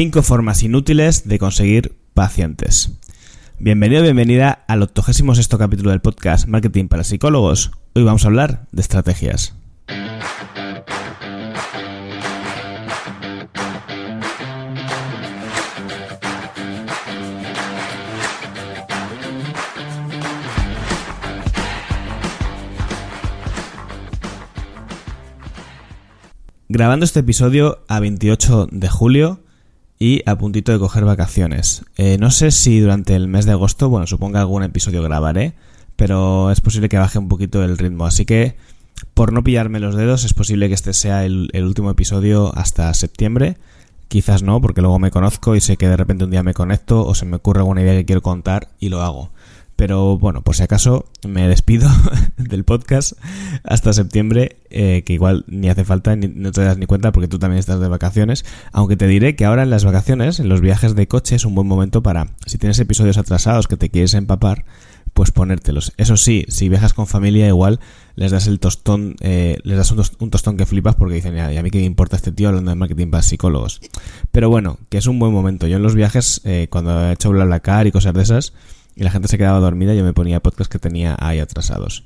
5 formas inútiles de conseguir pacientes. Bienvenido, bienvenida al 86 capítulo del podcast Marketing para Psicólogos. Hoy vamos a hablar de estrategias. Grabando este episodio a 28 de julio y a puntito de coger vacaciones. Eh, no sé si durante el mes de agosto, bueno, supongo que algún episodio grabaré, pero es posible que baje un poquito el ritmo. Así que, por no pillarme los dedos, es posible que este sea el, el último episodio hasta septiembre. Quizás no, porque luego me conozco y sé que de repente un día me conecto o se me ocurre alguna idea que quiero contar y lo hago. Pero bueno, por si acaso me despido del podcast hasta septiembre, eh, que igual ni hace falta, ni, no te das ni cuenta porque tú también estás de vacaciones. Aunque te diré que ahora en las vacaciones, en los viajes de coche, es un buen momento para, si tienes episodios atrasados que te quieres empapar, pues ponértelos. Eso sí, si viajas con familia, igual les das el tostón, eh, les das un, tostón que flipas porque dicen, y a mí que me importa este tío hablando de marketing para psicólogos. Pero bueno, que es un buen momento. Yo en los viajes, eh, cuando he hecho BlaBlaCar y cosas de esas, y la gente se quedaba dormida, yo me ponía podcast que tenía ahí atrasados.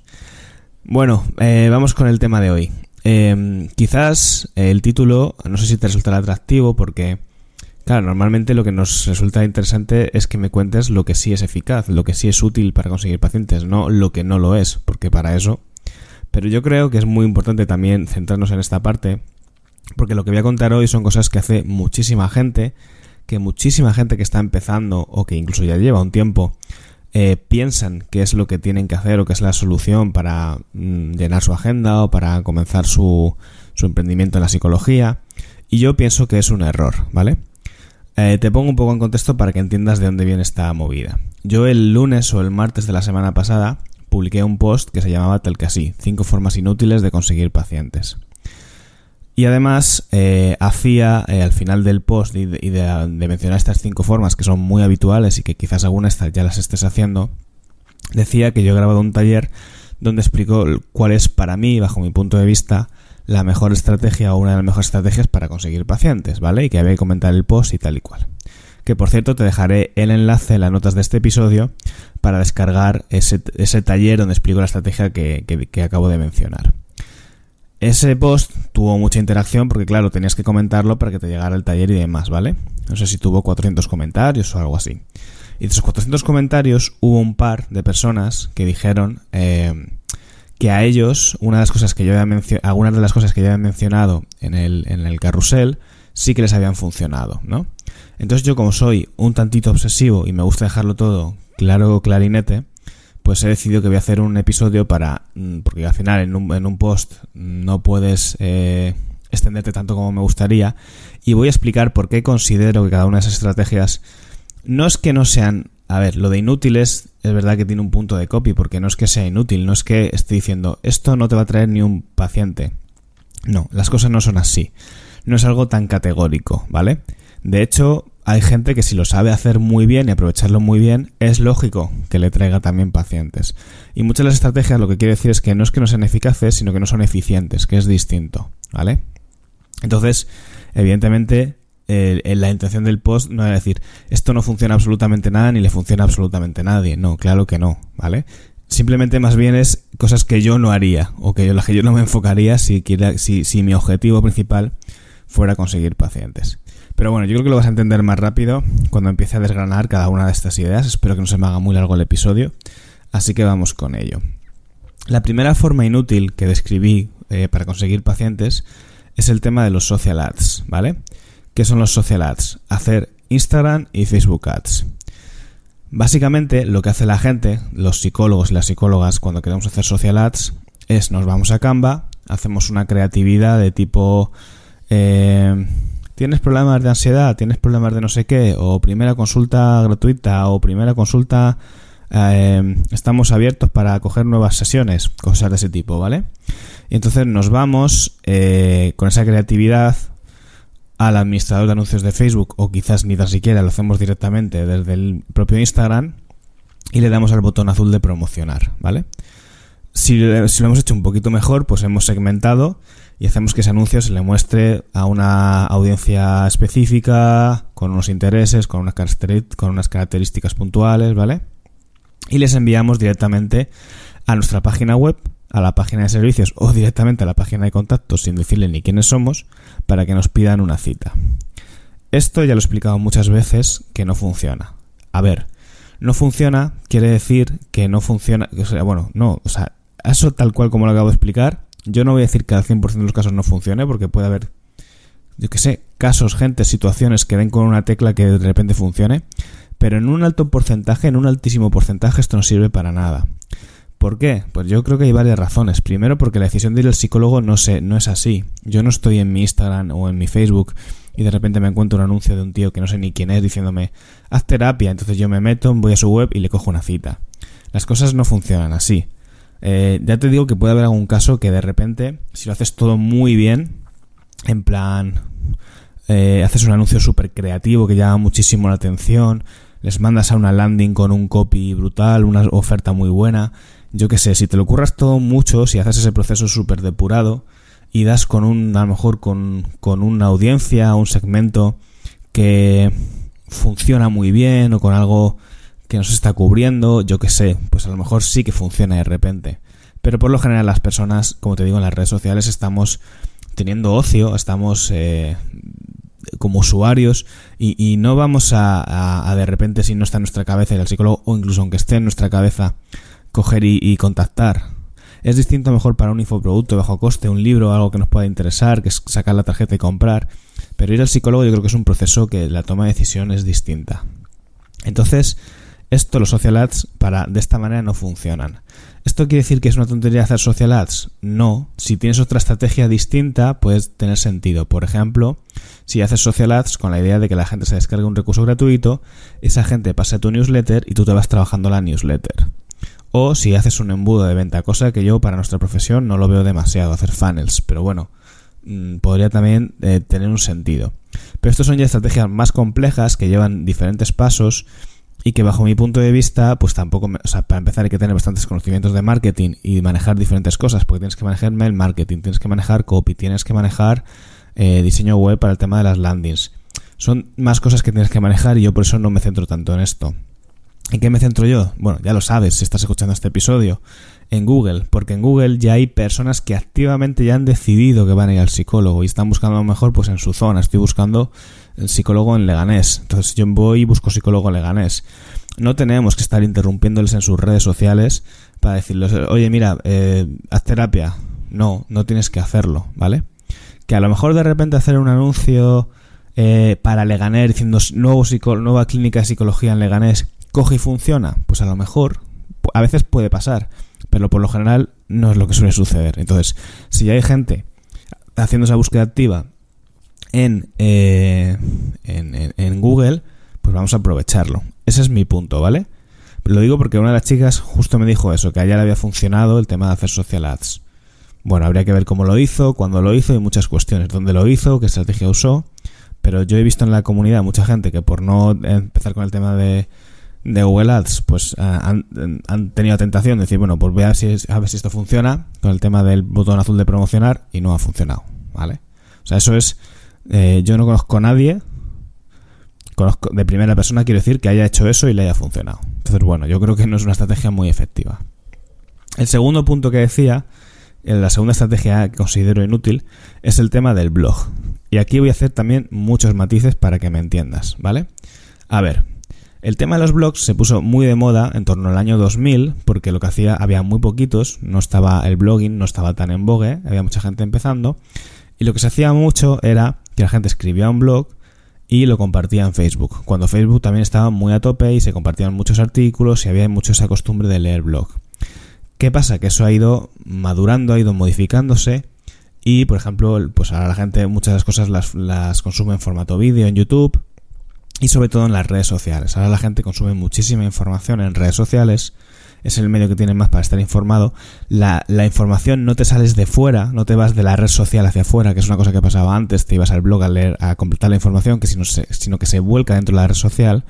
Bueno, eh, vamos con el tema de hoy. Eh, quizás el título, no sé si te resultará atractivo porque, claro, normalmente lo que nos resulta interesante es que me cuentes lo que sí es eficaz, lo que sí es útil para conseguir pacientes, no lo que no lo es, porque para eso... Pero yo creo que es muy importante también centrarnos en esta parte, porque lo que voy a contar hoy son cosas que hace muchísima gente que muchísima gente que está empezando o que incluso ya lleva un tiempo eh, piensan que es lo que tienen que hacer o que es la solución para mm, llenar su agenda o para comenzar su, su, emprendimiento en la psicología. Y yo pienso que es un error, ¿vale? Eh, te pongo un poco en contexto para que entiendas de dónde viene esta movida. Yo el lunes o el martes de la semana pasada publiqué un post que se llamaba tal que así, 5 formas inútiles de conseguir pacientes. Y además eh, hacía eh, al final del post y, de, mencionar estas cinco formas que son muy habituales y que quizás algunas ya las estés haciendo, decía que yo he grabado un taller donde explico cuál es para mí, bajo mi punto de vista, la mejor estrategia o una de las mejores estrategias para conseguir pacientes, ¿vale? Y que había que comentar el post y tal y cual. Que por cierto te dejaré el enlace en las notas de este episodio para descargar ese, taller donde explico la estrategia que acabo de mencionar. Ese post tuvo mucha interacción porque, claro, tenías que comentarlo para que te llegara el taller y demás, ¿vale? No sé si tuvo 400 comentarios o algo así. Y de esos 400 comentarios hubo un par de personas que dijeron eh, que a ellos, una de las cosas que yo había algunas de las cosas que yo había mencionado en el, en el carrusel, sí que les habían funcionado, ¿no? Entonces yo como soy un tantito obsesivo y me gusta dejarlo todo claro, clarinete, pues he decidido que voy a hacer un episodio para, mm, porque al final en un, en un post no puedes eh, extenderte tanto como me gustaría, y voy a explicar por qué considero que cada una de esas estrategias no es que no sean, a ver, lo de inútiles es verdad que tiene un punto de copy, porque no es que sea inútil, no es que esté diciendo esto no te va a traer ni un paciente. No, las cosas no son así. No es algo tan categórico, ¿vale? De hecho, hay gente que si lo sabe hacer muy bien y aprovecharlo muy bien, es lógico que le traiga también pacientes. Y muchas de las estrategias lo que quiere decir es que no es que no sean eficaces, sino que no son eficientes, que es distinto, ¿vale? Entonces, evidentemente, la intención del post no es decir, esto no funciona absolutamente nada ni le funciona absolutamente a nadie. No, claro que no, ¿vale? Simplemente más bien es cosas que yo no haría o que las que yo no me enfocaría si, quiera, si, si mi objetivo principal fuera conseguir pacientes. Pero bueno, yo creo que lo vas a entender más rápido cuando empiece a desgranar cada una de estas ideas. Espero que no se me haga muy largo el episodio. Así que vamos con ello. La primera forma inútil que describí eh, para conseguir pacientes es el tema de los social ads, ¿vale? ¿Qué son los social ads? Hacer Instagram y Facebook ads. Básicamente lo que hace la gente, los psicólogos y las psicólogas cuando queremos hacer social ads es nos vamos a Canva, hacemos una creatividad de tipo... Eh, tienes problemas de ansiedad, tienes problemas de no sé qué, o primera consulta gratuita, o primera consulta, eh, estamos abiertos para coger nuevas sesiones, cosas de ese tipo, ¿vale? Y entonces nos vamos eh, con esa creatividad al administrador de anuncios de Facebook, o quizás ni tan siquiera lo hacemos directamente desde el propio Instagram, y le damos al botón azul de promocionar, ¿vale? Si, si lo hemos hecho un poquito mejor, pues hemos segmentado y hacemos que ese anuncio se le muestre a una audiencia específica, con unos intereses, con unas, con unas características puntuales, ¿vale? Y les enviamos directamente a nuestra página web, a la página de servicios o directamente a la página de contactos sin decirle ni quiénes somos para que nos pidan una cita. Esto ya lo he explicado muchas veces que no funciona. A ver, no funciona quiere decir que no funciona, o sea, bueno, no, o sea, eso tal cual como lo acabo de explicar, yo no voy a decir que al 100% de los casos no funcione, porque puede haber, yo que sé, casos, gente, situaciones que den con una tecla que de repente funcione, pero en un alto porcentaje, en un altísimo porcentaje, esto no sirve para nada. ¿Por qué? Pues yo creo que hay varias razones. Primero, porque la decisión de ir al psicólogo no, no es así. Yo no estoy en mi Instagram o en mi Facebook y de repente me encuentro un anuncio de un tío que no sé ni quién es diciéndome haz terapia. Entonces yo me meto, voy a su web y le cojo una cita. Las cosas no funcionan así. Eh, ya te digo que puede haber algún caso que de repente, si lo haces todo muy bien, en plan, eh, haces un anuncio súper creativo que llama muchísimo la atención, les mandas a una landing con un copy brutal, una oferta muy buena, yo qué sé, si te lo curras todo mucho, si haces ese proceso súper depurado y das con un, a lo mejor con, con una audiencia, un segmento que funciona muy bien o con algo que nos está cubriendo, yo qué sé, pues a lo mejor sí que funciona de repente. Pero por lo general las personas, como te digo, en las redes sociales estamos teniendo ocio, estamos eh, como usuarios y, no vamos a, de repente, si no está en nuestra cabeza el psicólogo, o incluso aunque esté en nuestra cabeza, coger y, y contactar. Es distinto mejor para un infoproducto bajo coste, un libro, algo que nos pueda interesar, que es sacar la tarjeta y comprar. Pero ir al psicólogo yo creo que es un proceso que la toma de decisión es distinta. Entonces, esto, los social ads, para, de esta manera no funcionan. ¿Esto quiere decir que es una tontería hacer social ads? No. Si tienes otra estrategia distinta, puede tener sentido. Por ejemplo, si haces social ads con la idea de que la gente se descargue un recurso gratuito, esa gente pasa tu newsletter y tú te vas trabajando la newsletter. O si haces un embudo de venta, cosa que yo para nuestra profesión no lo veo demasiado, hacer funnels, pero bueno, mm, podría también eh, tener un sentido. Pero estos son ya estrategias más complejas que llevan diferentes pasos y que bajo mi punto de vista, pues tampoco, o sea, para empezar hay que tener bastantes conocimientos de marketing y manejar diferentes cosas, porque tienes que manejar mail marketing, tienes que manejar copy, tienes que manejar eh, diseño web para el tema de las landings. Son más cosas que tienes que manejar y yo por eso no me centro tanto en esto. ¿En qué me centro yo? Bueno, ya lo sabes si estás escuchando este episodio. En Google, porque en Google ya hay personas que activamente ya han decidido que van a ir al psicólogo y están buscando a lo mejor pues en su zona. Estoy buscando psicólogo en Leganés. Entonces yo voy y busco psicólogo Leganés. No tenemos que estar interrumpiéndoles en sus redes sociales para decirles, oye, mira, eh, haz terapia. No, no tienes que hacerlo, ¿vale? Que a lo mejor de repente hacer un anuncio eh, para Leganés diciendo nuevo nueva clínica de psicología en Leganés coge y funciona, pues a lo mejor, a veces puede pasar, pero por lo general no es lo que suele suceder. Entonces, si hay gente haciendo esa búsqueda activa eh, en, en, Google, pues vamos a aprovecharlo. Ese es mi punto, ¿vale? Lo digo porque una de las chicas justo me dijo eso, que a le había funcionado el tema de hacer social ads. Bueno, habría que ver cómo lo hizo, cuándo lo hizo y muchas cuestiones. ¿Dónde lo hizo? ¿Qué estrategia usó? Pero yo he visto en la comunidad mucha gente que por no empezar con el tema de, de Google Ads, pues han, han, tenido tentación de decir, bueno, pues voy ver, si, a ver si esto funciona con el tema del botón azul de promocionar y no ha funcionado, ¿vale? O sea, eso es eh, yo no conozco a nadie, conozco de primera persona, quiero decir, que haya hecho eso y le haya funcionado. Entonces, bueno, yo creo que no es una estrategia muy efectiva. El segundo punto que decía, la segunda estrategia que considero inútil, es el tema del blog. Y aquí voy a hacer también muchos matices para que me entiendas, ¿vale? A ver, el tema de los blogs se puso muy de moda en torno al año 2000 porque lo que hacía había muy poquitos, no estaba el blogging, no estaba tan en vogue, había mucha gente empezando y lo que se hacía mucho era que la gente escribía un blog y lo compartía en Facebook. Cuando Facebook también estaba muy a tope y se compartían muchos artículos y había mucho esa costumbre de leer blog. ¿Qué pasa? Que eso ha ido madurando, ha ido modificándose y, por ejemplo, pues ahora la gente muchas cosas las, las consume en formato vídeo en YouTube y sobre todo en las redes sociales. Ahora la gente consume muchísima información en redes sociales es el medio que tienes más para estar informado, la, información no te sales de fuera, no te vas de la red social hacia afuera, que es una cosa que pasaba antes, te ibas al blog a leer, a completar la información, que sino, sino que se vuelca dentro de la red social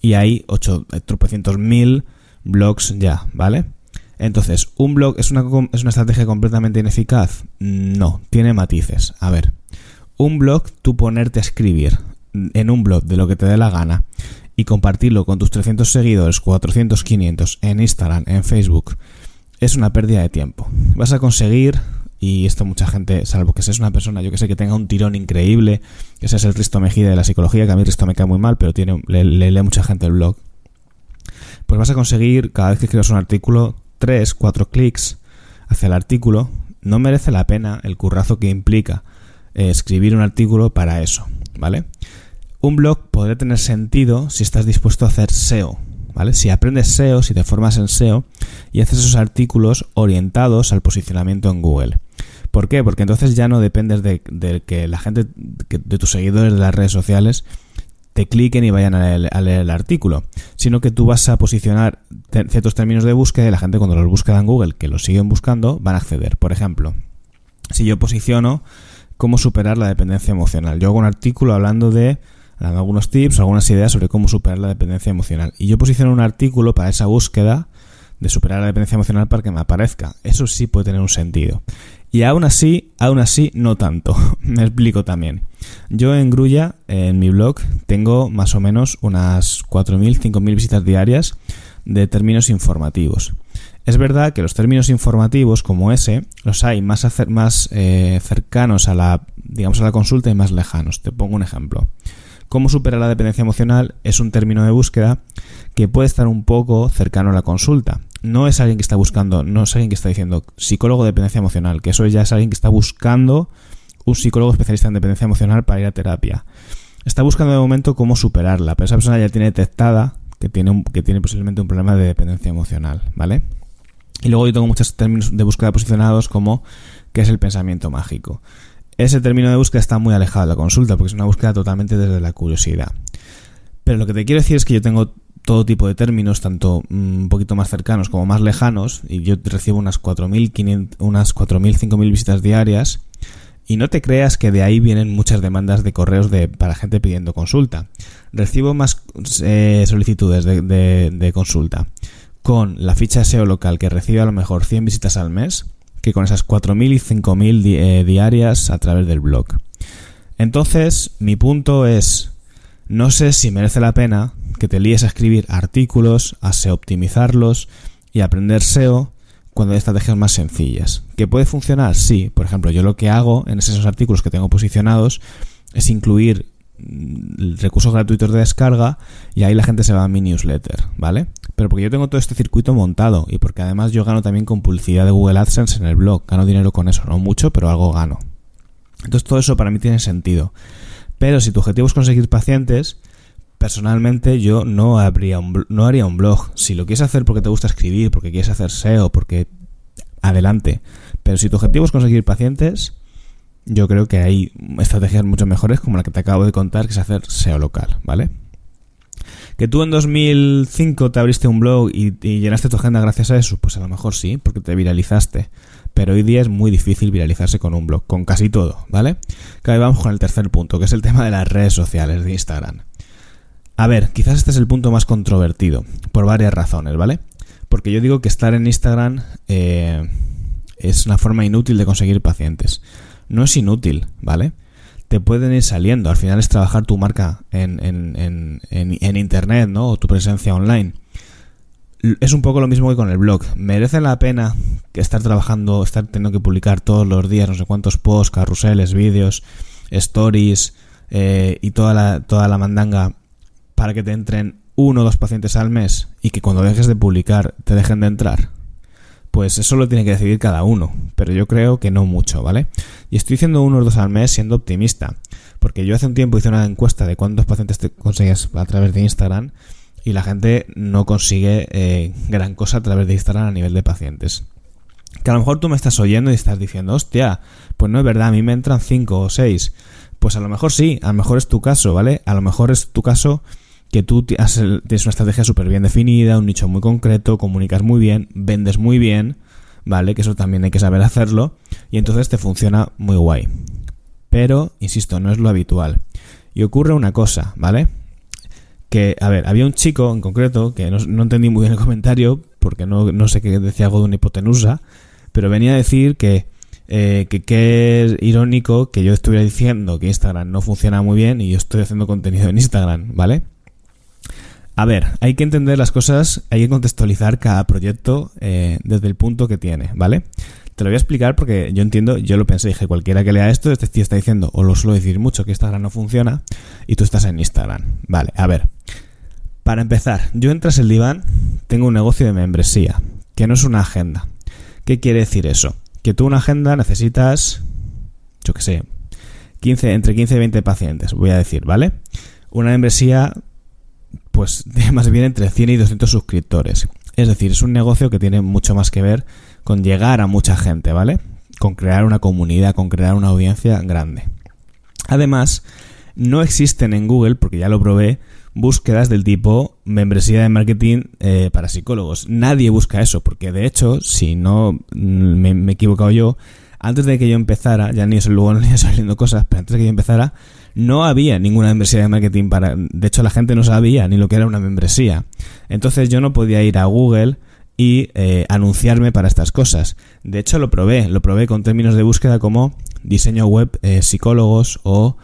y hay 8, tropecientos mil blogs ya, ¿vale? Entonces, ¿un blog es una, es una estrategia completamente ineficaz? No, tiene matices. A ver, un blog, tú ponerte a escribir en un blog de lo que te dé la gana y compartirlo con tus 300 seguidores, 400, 500 en Instagram, en Facebook, es una pérdida de tiempo. Vas a conseguir, y esto mucha gente, salvo que seas una persona, yo que sé, que tenga un tirón increíble, que seas el Risto Mejide de la psicología, que a mí Risto me cae muy mal, pero tiene, le, lee mucha gente el blog. Pues vas a conseguir, cada vez que escribas un artículo, 3, 4 clics hacia el artículo. No merece la pena el currazo que implica eh, escribir un artículo para eso, ¿vale? Un blog podría tener sentido si estás dispuesto a hacer SEO, ¿vale? Si aprendes SEO, si te formas en SEO y haces esos artículos orientados al posicionamiento en Google. ¿Por qué? Porque entonces ya no dependes de, que la gente, de tus seguidores de las redes sociales, te cliquen y vayan a leer, el artículo, sino que tú vas a posicionar ciertos términos de búsqueda y la gente cuando los busca en Google, que los siguen buscando, van a acceder. Por ejemplo, si yo posiciono cómo superar la dependencia emocional, yo hago un artículo hablando de algunos tips, algunas ideas sobre cómo superar la dependencia emocional. Y yo posiciono un artículo para esa búsqueda de superar la dependencia emocional para que me aparezca. Eso sí puede tener un sentido. Y aún así, aún así, no tanto. me explico también. Yo en Grulla, en mi blog, tengo más o menos unas 4.000, 5.000 visitas diarias de términos informativos. Es verdad que los términos informativos como ese los hay más, más eh, cercanos a la, digamos, a la consulta y más lejanos. Te pongo un ejemplo. Cómo superar la dependencia emocional es un término de búsqueda que puede estar un poco cercano a la consulta. No es alguien que está buscando, no es alguien que está diciendo psicólogo de dependencia emocional, que eso ya es alguien que está buscando un psicólogo especialista en dependencia emocional para ir a terapia. Está buscando de momento cómo superarla, pero esa persona ya tiene detectada que tiene, que tiene posiblemente un problema de dependencia emocional, ¿vale? Y luego yo tengo muchos términos de búsqueda posicionados como qué es el pensamiento mágico ese término de búsqueda está muy alejado de la consulta porque es una búsqueda totalmente desde la curiosidad. Pero lo que te quiero decir es que yo tengo todo tipo de términos, tanto mm, un poquito más cercanos como más lejanos, y yo recibo unas 4.000, unas 4.000, 5.000 visitas diarias, y no te creas que de ahí vienen muchas demandas de correos de, para gente pidiendo consulta. Recibo más eh, solicitudes de, de consulta con la ficha SEO local que recibe a lo mejor 100 visitas al mes que con esas 4.000 y 5.000 eh, diarias a través del blog. Entonces, mi punto es, no sé si merece la pena que te líes a escribir artículos, a SEO optimizarlos y aprender SEO cuando hay estrategias más sencillas. ¿Que puede funcionar? Sí. Por ejemplo, yo lo que hago en esos artículos que tengo posicionados es incluir mm, recursos gratuitos de descarga y ahí la gente se va a mi newsletter, ¿vale? Pero porque yo tengo todo este circuito montado y porque además yo gano también con publicidad de Google AdSense en el blog, gano dinero con eso, no mucho, pero algo gano. Entonces todo eso para mí tiene sentido. Pero si tu objetivo es conseguir pacientes, personalmente yo no, habría un, no haría un blog. Si lo quieres hacer porque te gusta escribir, porque quieres hacer SEO, porque... Adelante. Pero si tu objetivo es conseguir pacientes, yo creo que hay estrategias mucho mejores como la que te acabo de contar, que es hacer SEO local, ¿vale? ¿Que tú en 2005 te abriste un blog y, llenaste tu agenda gracias a eso? Pues a lo mejor sí, porque te viralizaste. Pero hoy día es muy difícil viralizarse con un blog, con casi todo, ¿vale? Cada vamos con el tercer punto, que es el tema de las redes sociales de Instagram. A ver, quizás este es el punto más controvertido, por varias razones, ¿vale? Porque yo digo que estar en Instagram eh, es una forma inútil de conseguir pacientes. No es inútil, ¿vale? Te pueden ir saliendo. Al final es trabajar tu marca en, en, en, Internet, ¿no? O tu presencia online. Es un poco lo mismo que con el blog. ¿Merece la pena estar trabajando, estar teniendo que publicar todos los días no sé cuántos posts, carruseles, vídeos, stories eh, y toda la, toda la mandanga para que te entren uno o dos pacientes al mes y que cuando dejes de publicar te dejen de entrar? Pues eso lo tiene que decidir cada uno, pero yo creo que no mucho, ¿vale? Y estoy diciendo uno o dos al mes siendo optimista, porque yo hace un tiempo hice una encuesta de cuántos pacientes te consigues a través de Instagram y la gente no consigue eh, gran cosa a través de Instagram a nivel de pacientes. Que a lo mejor tú me estás oyendo y estás diciendo, hostia, pues no es verdad, a mí me entran cinco o seis. Pues a lo mejor sí, a lo mejor es tu caso, ¿vale? A lo mejor es tu caso que tú tienes una estrategia súper bien definida, un nicho muy concreto, comunicas muy bien, vendes muy bien, ¿vale? Que eso también hay que saber hacerlo y entonces te funciona muy guay. Pero, insisto, no es lo habitual. Y ocurre una cosa, ¿vale? Que, a ver, había un chico en concreto, que no, entendí muy bien el comentario, porque no, sé qué decía algo de una hipotenusa, pero venía a decir que eh, que, es irónico que yo estuviera diciendo que Instagram no funciona muy bien y yo estoy haciendo contenido en Instagram, ¿vale? A ver, hay que entender las cosas, hay que contextualizar cada proyecto eh, desde el punto que tiene, ¿vale? Te lo voy a explicar porque yo entiendo, yo lo pensé, dije, cualquiera que lea esto, este tío está diciendo, o lo suelo decir mucho, que Instagram no funciona y tú estás en Instagram. Vale, a ver. Para empezar, yo entras el diván, tengo un negocio de membresía, que no es una agenda. ¿Qué quiere decir eso? Que tú una agenda necesitas, yo qué sé, 15, entre 15 y 20 pacientes, voy a decir, ¿vale? Una membresía, pues más bien entre 100 y 200 suscriptores. Es decir, es un negocio que tiene mucho más que ver con llegar a mucha gente, ¿vale? Con crear una comunidad, con crear una audiencia grande. Además, no existen en Google, porque ya lo probé, búsquedas del tipo membresía de marketing eh, para psicólogos. Nadie busca eso, porque de hecho, si no me, me, he equivocado yo, antes de que yo empezara, ya ni luego no iba saliendo cosas, pero antes de que yo empezara, no había ninguna membresía de marketing para. De hecho, la gente no sabía ni lo que era una membresía. Entonces yo no podía ir a Google y eh, anunciarme para estas cosas. De hecho, lo probé, lo probé con términos de búsqueda como diseño web eh, psicólogos o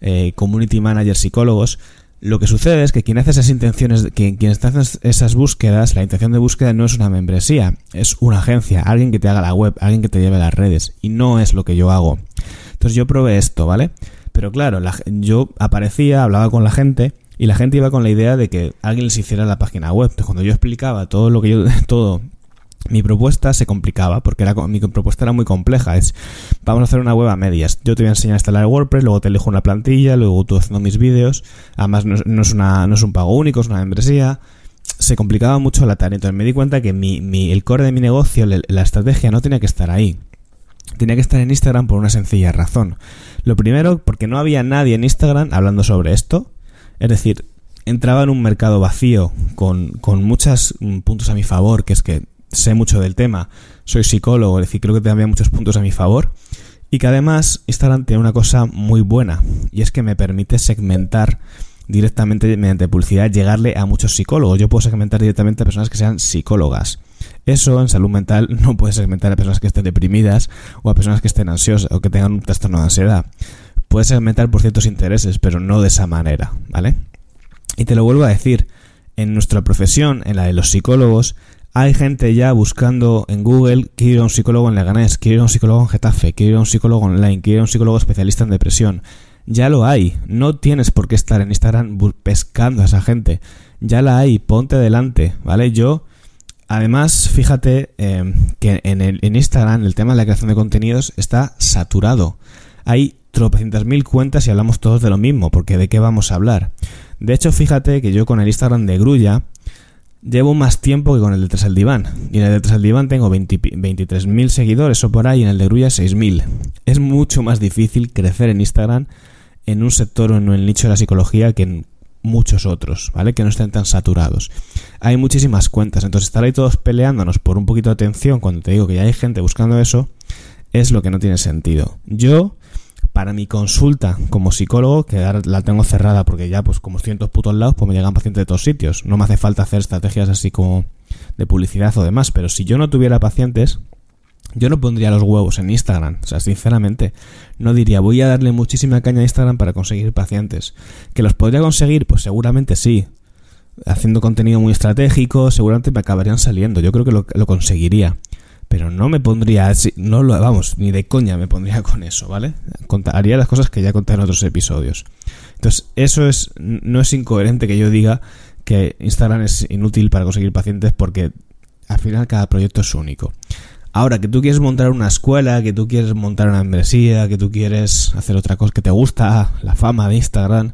eh, community manager psicólogos. Lo que sucede es que quien hace esas intenciones, quien, quien está haciendo esas búsquedas, la intención de búsqueda no es una membresía, es una agencia, alguien que te haga la web, alguien que te lleve las redes, y no es lo que yo hago. Entonces yo probé esto, ¿vale? Pero claro, yo aparecía, hablaba con la gente, y la gente iba con la idea de que alguien les hiciera la página web. Entonces, cuando yo explicaba todo lo que yo, todo, mi propuesta se complicaba, porque era, mi propuesta era muy compleja. Es, vamos a hacer una web a medias. Yo te voy a enseñar a instalar WordPress, luego te elijo una plantilla, luego tú haciendo mis vídeos. Además, no, es, una, no es un pago único, es una membresía. Se complicaba mucho la tarea. Entonces me di cuenta que mi, mi, el core de mi negocio, la estrategia, no tenía que estar ahí. Tenía que estar en Instagram por una sencilla razón. Lo primero, porque no había nadie en Instagram hablando sobre esto. Es decir, entraba en un mercado vacío con, con muchos mm, puntos a mi favor, que es que sé mucho del tema, soy psicólogo, es decir, creo que tenía muchos puntos a mi favor. Y que además Instagram tiene una cosa muy buena, y es que me permite segmentar directamente mediante publicidad, llegarle a muchos psicólogos. Yo puedo segmentar directamente a personas que sean psicólogas. Eso en salud mental no puede segmentar a personas que estén deprimidas o a personas que estén ansiosas o que tengan un trastorno de ansiedad puedes segmentar por ciertos intereses, pero no de esa manera, ¿vale? Y te lo vuelvo a decir, en nuestra profesión, en la de los psicólogos, hay gente ya buscando en Google, quiero ir a un psicólogo en Leganés, quiero ir a un psicólogo en Getafe, quiero ir a un psicólogo online, quiero ir a un psicólogo especialista en depresión. Ya lo hay, no tienes por qué estar en Instagram pescando a esa gente. Ya la hay, ponte delante, ¿vale? Yo, además, fíjate eh, que en, el, Instagram el tema de la creación de contenidos está saturado. Hay tropecientas mil cuentas y hablamos todos de lo mismo, porque ¿de qué vamos a hablar? De hecho, fíjate que yo con el Instagram de Grulla llevo más tiempo que con el de Tras el Diván. Y en el de Tras el Diván tengo 23.000 seguidores o por ahí, y en el de Grulla 6.000. Es mucho más difícil crecer en Instagram en un sector o en el nicho de la psicología que en muchos otros, ¿vale? Que no estén tan saturados. Hay muchísimas cuentas, entonces estar ahí todos peleándonos por un poquito de atención cuando te digo que ya hay gente buscando eso, es lo que no tiene sentido. Yo para mi consulta como psicólogo, que la tengo cerrada porque ya, pues como estoy en todos putos lados, pues me llegan pacientes de todos sitios. No me hace falta hacer estrategias así como de publicidad o demás, pero si yo no tuviera pacientes, yo no pondría los huevos en Instagram. O sea, sinceramente, no diría, voy a darle muchísima caña a Instagram para conseguir pacientes. ¿Que los podría conseguir? Pues seguramente sí. Haciendo contenido muy estratégico, seguramente me acabarían saliendo. Yo creo que lo, lo conseguiría pero no me pondría, no lo, vamos, ni de coña me pondría con eso, ¿vale? haría las cosas que ya conté en otros episodios. Entonces, eso es, no es incoherente que yo diga que Instagram es inútil para conseguir pacientes porque al final cada proyecto es único. Ahora, que tú quieres montar una escuela, que tú quieres montar una membresía, que tú quieres hacer otra cosa, que te gusta la fama de Instagram,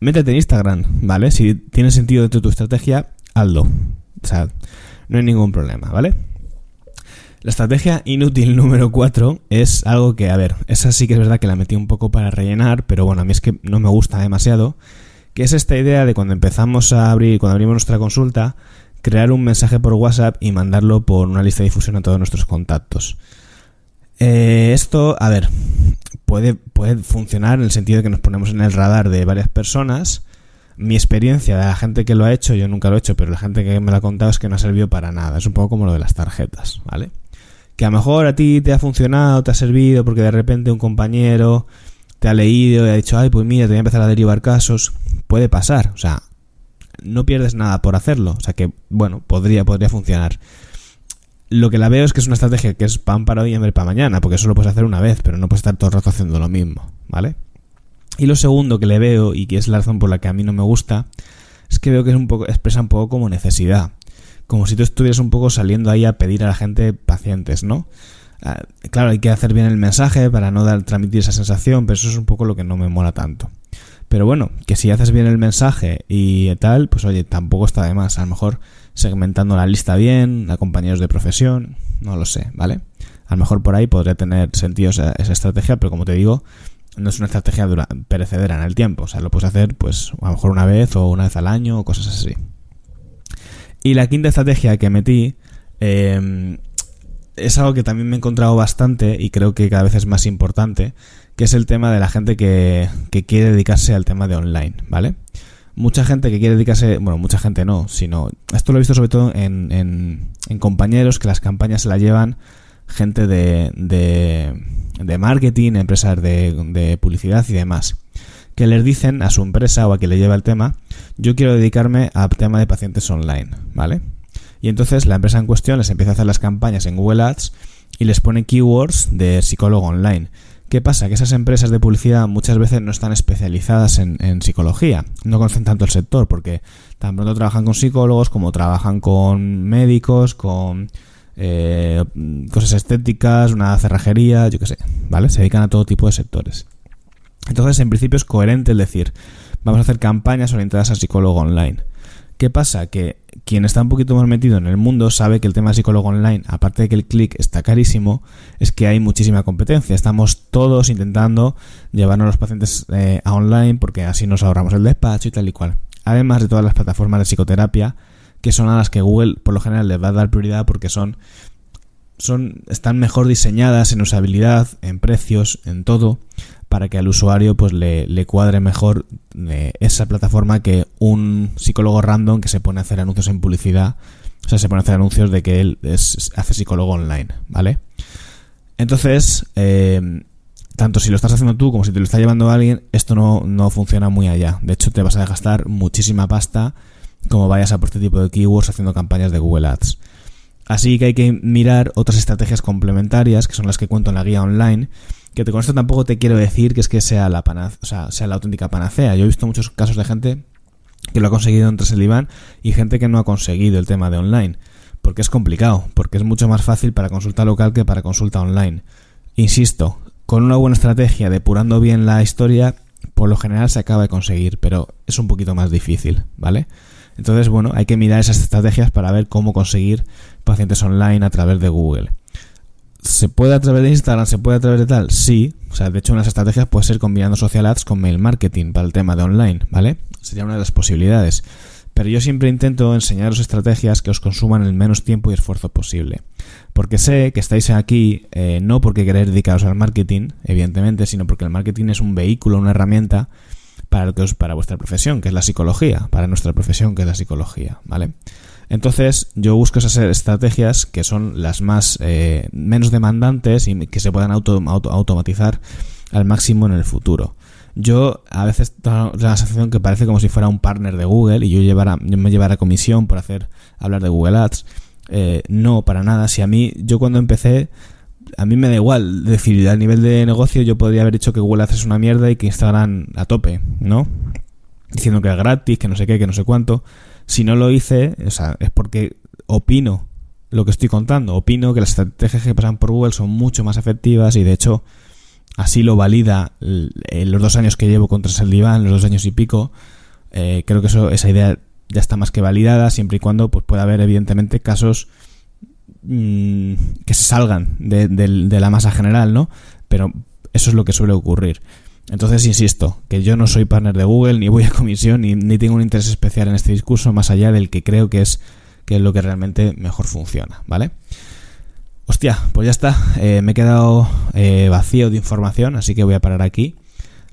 métete en Instagram, ¿vale? Si tiene sentido dentro de tu estrategia, hazlo. O sea, no hay ningún problema, ¿vale? La estrategia inútil número 4 es algo que, a ver, esa sí que es verdad que la metí un poco para rellenar, pero bueno, a mí es que no me gusta demasiado, que es esta idea de cuando empezamos a abrir, cuando abrimos nuestra consulta, crear un mensaje por WhatsApp y mandarlo por una lista de difusión a todos nuestros contactos. Eh, esto, a ver, puede, puede funcionar en el sentido de que nos ponemos en el radar de varias personas, mi experiencia de la gente que lo ha hecho, yo nunca lo he hecho, pero la gente que me lo ha contado es que no ha servido para nada. Es un poco como lo de las tarjetas, ¿vale? Que a lo mejor a ti te ha funcionado, te ha servido, porque de repente un compañero te ha leído y ha dicho, ay, pues mira, te voy a empezar a derivar casos. Puede pasar, o sea, no pierdes nada por hacerlo. O sea que, bueno, podría, podría funcionar. Lo que la veo es que es una estrategia que es pan para hoy y hambre para mañana, porque eso lo puedes hacer una vez, pero no puedes estar todo el rato haciendo lo mismo, ¿vale? Y lo segundo que le veo, y que es la razón por la que a mí no me gusta, es que veo que es un poco, expresa un poco como necesidad. Como si tú estuvieras un poco saliendo ahí a pedir a la gente pacientes, ¿no? Ah, claro, hay que hacer bien el mensaje para no dar, transmitir esa sensación, pero eso es un poco lo que no me mola tanto. Pero bueno, que si haces bien el mensaje y tal, pues oye, tampoco está de más. A lo mejor segmentando la lista bien, a compañeros de profesión, no lo sé, ¿vale? A lo mejor por ahí podría tener sentido esa, estrategia, pero como te digo, no es una estrategia dura, perecedera en el tiempo. O sea, lo puedes hacer pues a lo mejor una vez o una vez al año o cosas así. Y la quinta estrategia que metí eh, es algo que también me he encontrado bastante y creo que cada vez es más importante, que es el tema de la gente que, quiere dedicarse al tema de online, ¿vale? Mucha gente que quiere dedicarse, bueno, mucha gente no, sino, esto lo he visto sobre todo en, en, compañeros que las campañas se la llevan gente de, de, de marketing, empresas de, de publicidad y demás que les dicen a su empresa o a quien le lleva el tema, yo quiero dedicarme al tema de pacientes online, ¿vale? Y entonces la empresa en cuestión les empieza a hacer las campañas en Google Ads y les pone keywords de psicólogo online. ¿Qué pasa? Que esas empresas de publicidad muchas veces no están especializadas en, psicología, no conocen tanto el sector, porque tan pronto trabajan con psicólogos como trabajan con médicos, con eh, cosas estéticas, una cerrajería, yo qué sé, ¿vale? Se dedican a todo tipo de sectores. Entonces, en principio es coherente el decir, vamos a hacer campañas orientadas a psicólogo online. ¿Qué pasa? Que quien está un poquito más metido en el mundo sabe que el tema psicólogo online, aparte de que el click está carísimo, es que hay muchísima competencia. Estamos todos intentando llevarnos a los pacientes eh, a online porque así nos ahorramos el despacho y tal y cual. Además de todas las plataformas de psicoterapia, que son a las que Google por lo general les va a dar prioridad porque son, son están mejor diseñadas en usabilidad, en precios, en todo para que al usuario pues le, cuadre mejor eh, esa plataforma que un psicólogo random que se pone a hacer anuncios en publicidad, o sea, se pone a hacer anuncios de que él es, hace psicólogo online, ¿vale? Entonces, eh, tanto si lo estás haciendo tú como si te lo está llevando alguien, esto no, no funciona muy allá. De hecho, te vas a gastar muchísima pasta como vayas a por este tipo de keywords haciendo campañas de Google Ads. Así que hay que mirar otras estrategias complementarias, que son las que cuento en la guía online, que con esto tampoco te quiero decir que es que sea la, sea, la auténtica panacea. Yo he visto muchos casos de gente que lo ha conseguido entre el y gente que no ha conseguido el tema de online. Porque es complicado, porque es mucho más fácil para consulta local que para consulta online. Insisto, con una buena estrategia, depurando bien la historia, por lo general se acaba de conseguir, pero es un poquito más difícil, ¿vale? Entonces, bueno, hay que mirar esas estrategias para ver cómo conseguir pacientes online a través de Google. ¿Se puede a través de Instagram? ¿Se puede a través de tal? Sí. O sea, de hecho, unas estrategias puede ser combinando social ads con mail marketing para el tema de online, ¿vale? Sería una de las posibilidades. Pero yo siempre intento enseñaros estrategias que os consuman el menos tiempo y esfuerzo posible. Porque sé que estáis aquí eh, no porque queréis dedicaros al marketing, evidentemente, sino porque el marketing es un vehículo, una herramienta para, que os, para vuestra profesión, que es la psicología, para nuestra profesión, que es la psicología, ¿vale? Entonces yo busco esas estrategias que son las más eh, menos demandantes y que se puedan auto, automatizar al máximo en el futuro. Yo a veces tengo la sensación que parece como si fuera un partner de Google y yo, llevara, yo me llevara comisión por hacer hablar de Google Ads. Eh, no, para nada. Si a mí, yo cuando empecé, a mí me da igual decir, a nivel de negocio yo podría haber dicho que Google Ads es una mierda y que Instagram a tope, ¿no? Diciendo que es gratis, que no sé qué, que no sé cuánto. Si no lo hice, o sea, es porque opino lo que estoy contando. Opino que las estrategias que pasan por Google son mucho más efectivas y de hecho así lo valida los dos años que llevo contra Saldiván, los dos años y pico. Eh, creo que eso, esa idea ya está más que validada, siempre y cuando pues, pueda haber evidentemente casos mm, que se salgan de, de la masa general, ¿no? Pero eso es lo que suele ocurrir. Entonces, insisto, que yo no soy partner de Google, ni voy a comisión, ni, tengo un interés especial en este discurso, más allá del que creo que es, que es lo que realmente mejor funciona, ¿vale? Hostia, pues ya está. Eh, me he quedado eh, vacío de información, así que voy a parar aquí.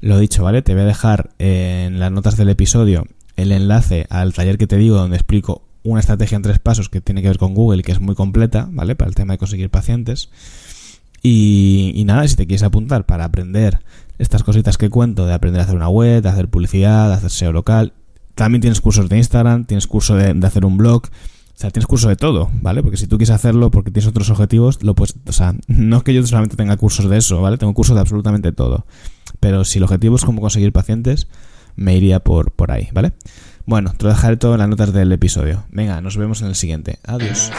Lo dicho, ¿vale? Te voy a dejar en las notas del episodio el enlace al taller que te digo donde explico una estrategia en tres pasos que tiene que ver con Google y que es muy completa, ¿vale? Para el tema de conseguir pacientes. Y nada, si te quieres apuntar para aprender estas cositas que cuento, de aprender a hacer una web, de hacer publicidad, de hacer SEO local, también tienes cursos de Instagram, tienes curso de, hacer un blog, o sea, tienes curso de todo, ¿vale? Porque si tú quieres hacerlo porque tienes otros objetivos, lo puedes, o sea, no es que yo solamente tenga cursos de eso, ¿vale? Tengo cursos de absolutamente todo. Pero si el objetivo es cómo conseguir pacientes, me iría por, por ahí, ¿vale? Bueno, te lo dejaré todo en las notas del episodio. Venga, nos vemos en el siguiente. Adiós.